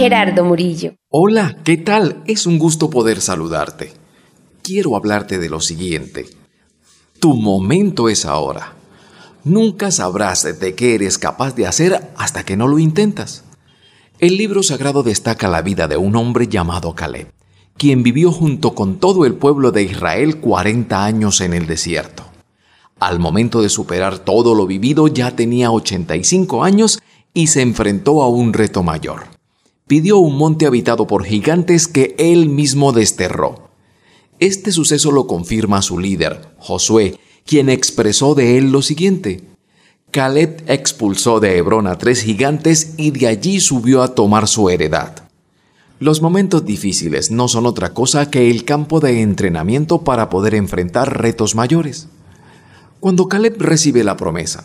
Gerardo Murillo. Hola, ¿qué tal? Es un gusto poder saludarte. Quiero hablarte de lo siguiente. Tu momento es ahora. Nunca sabrás de qué eres capaz de hacer hasta que no lo intentas. El libro sagrado destaca la vida de un hombre llamado Caleb, quien vivió junto con todo el pueblo de Israel 40 años en el desierto. Al momento de superar todo lo vivido ya tenía 85 años y se enfrentó a un reto mayor. Pidió un monte habitado por gigantes que él mismo desterró. Este suceso lo confirma su líder, Josué, quien expresó de él lo siguiente. Caleb expulsó de Hebrón a tres gigantes y de allí subió a tomar su heredad. Los momentos difíciles no son otra cosa que el campo de entrenamiento para poder enfrentar retos mayores. Cuando Caleb recibe la promesa,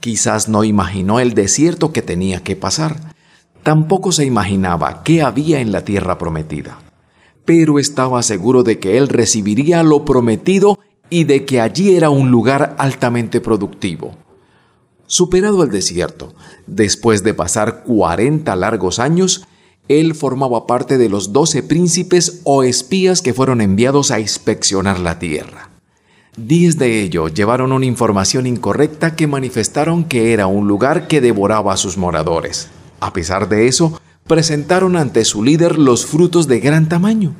quizás no imaginó el desierto que tenía que pasar. Tampoco se imaginaba qué había en la tierra prometida. Pero estaba seguro de que él recibiría lo prometido y de que allí era un lugar altamente productivo. Superado el desierto, después de pasar 40 largos años, él formaba parte de los doce príncipes o espías que fueron enviados a inspeccionar la tierra. Diez de ellos llevaron una información incorrecta que manifestaron que era un lugar que devoraba a sus moradores. A pesar de eso, presentaron ante su líder los frutos de gran tamaño.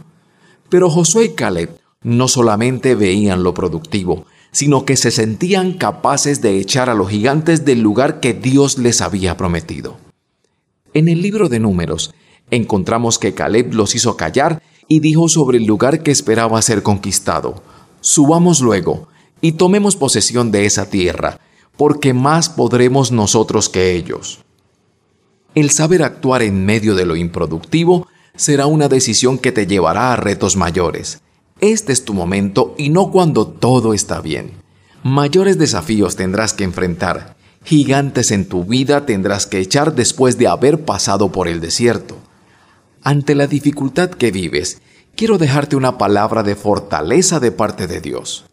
Pero Josué y Caleb no solamente veían lo productivo, sino que se sentían capaces de echar a los gigantes del lugar que Dios les había prometido. En el libro de números encontramos que Caleb los hizo callar y dijo sobre el lugar que esperaba ser conquistado. Subamos luego y tomemos posesión de esa tierra, porque más podremos nosotros que ellos. El saber actuar en medio de lo improductivo será una decisión que te llevará a retos mayores. Este es tu momento y no cuando todo está bien. Mayores desafíos tendrás que enfrentar. Gigantes en tu vida tendrás que echar después de haber pasado por el desierto. Ante la dificultad que vives, quiero dejarte una palabra de fortaleza de parte de Dios.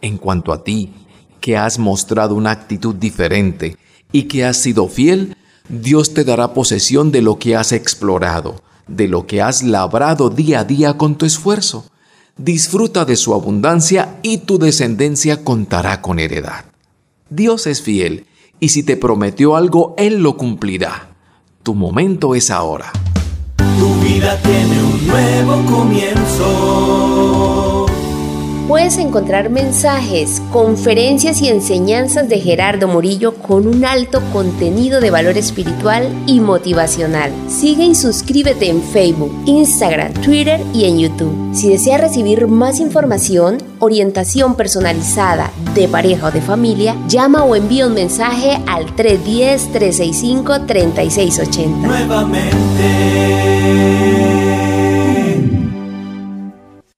En cuanto a ti, que has mostrado una actitud diferente y que has sido fiel, Dios te dará posesión de lo que has explorado, de lo que has labrado día a día con tu esfuerzo. Disfruta de su abundancia y tu descendencia contará con heredad. Dios es fiel y si te prometió algo, Él lo cumplirá. Tu momento es ahora. Tu vida tiene un nuevo comienzo. Puedes encontrar mensajes, conferencias y enseñanzas de Gerardo Murillo con un alto contenido de valor espiritual y motivacional. Sigue y suscríbete en Facebook, Instagram, Twitter y en YouTube. Si deseas recibir más información, orientación personalizada de pareja o de familia, llama o envía un mensaje al 310-365-3680. Nuevamente.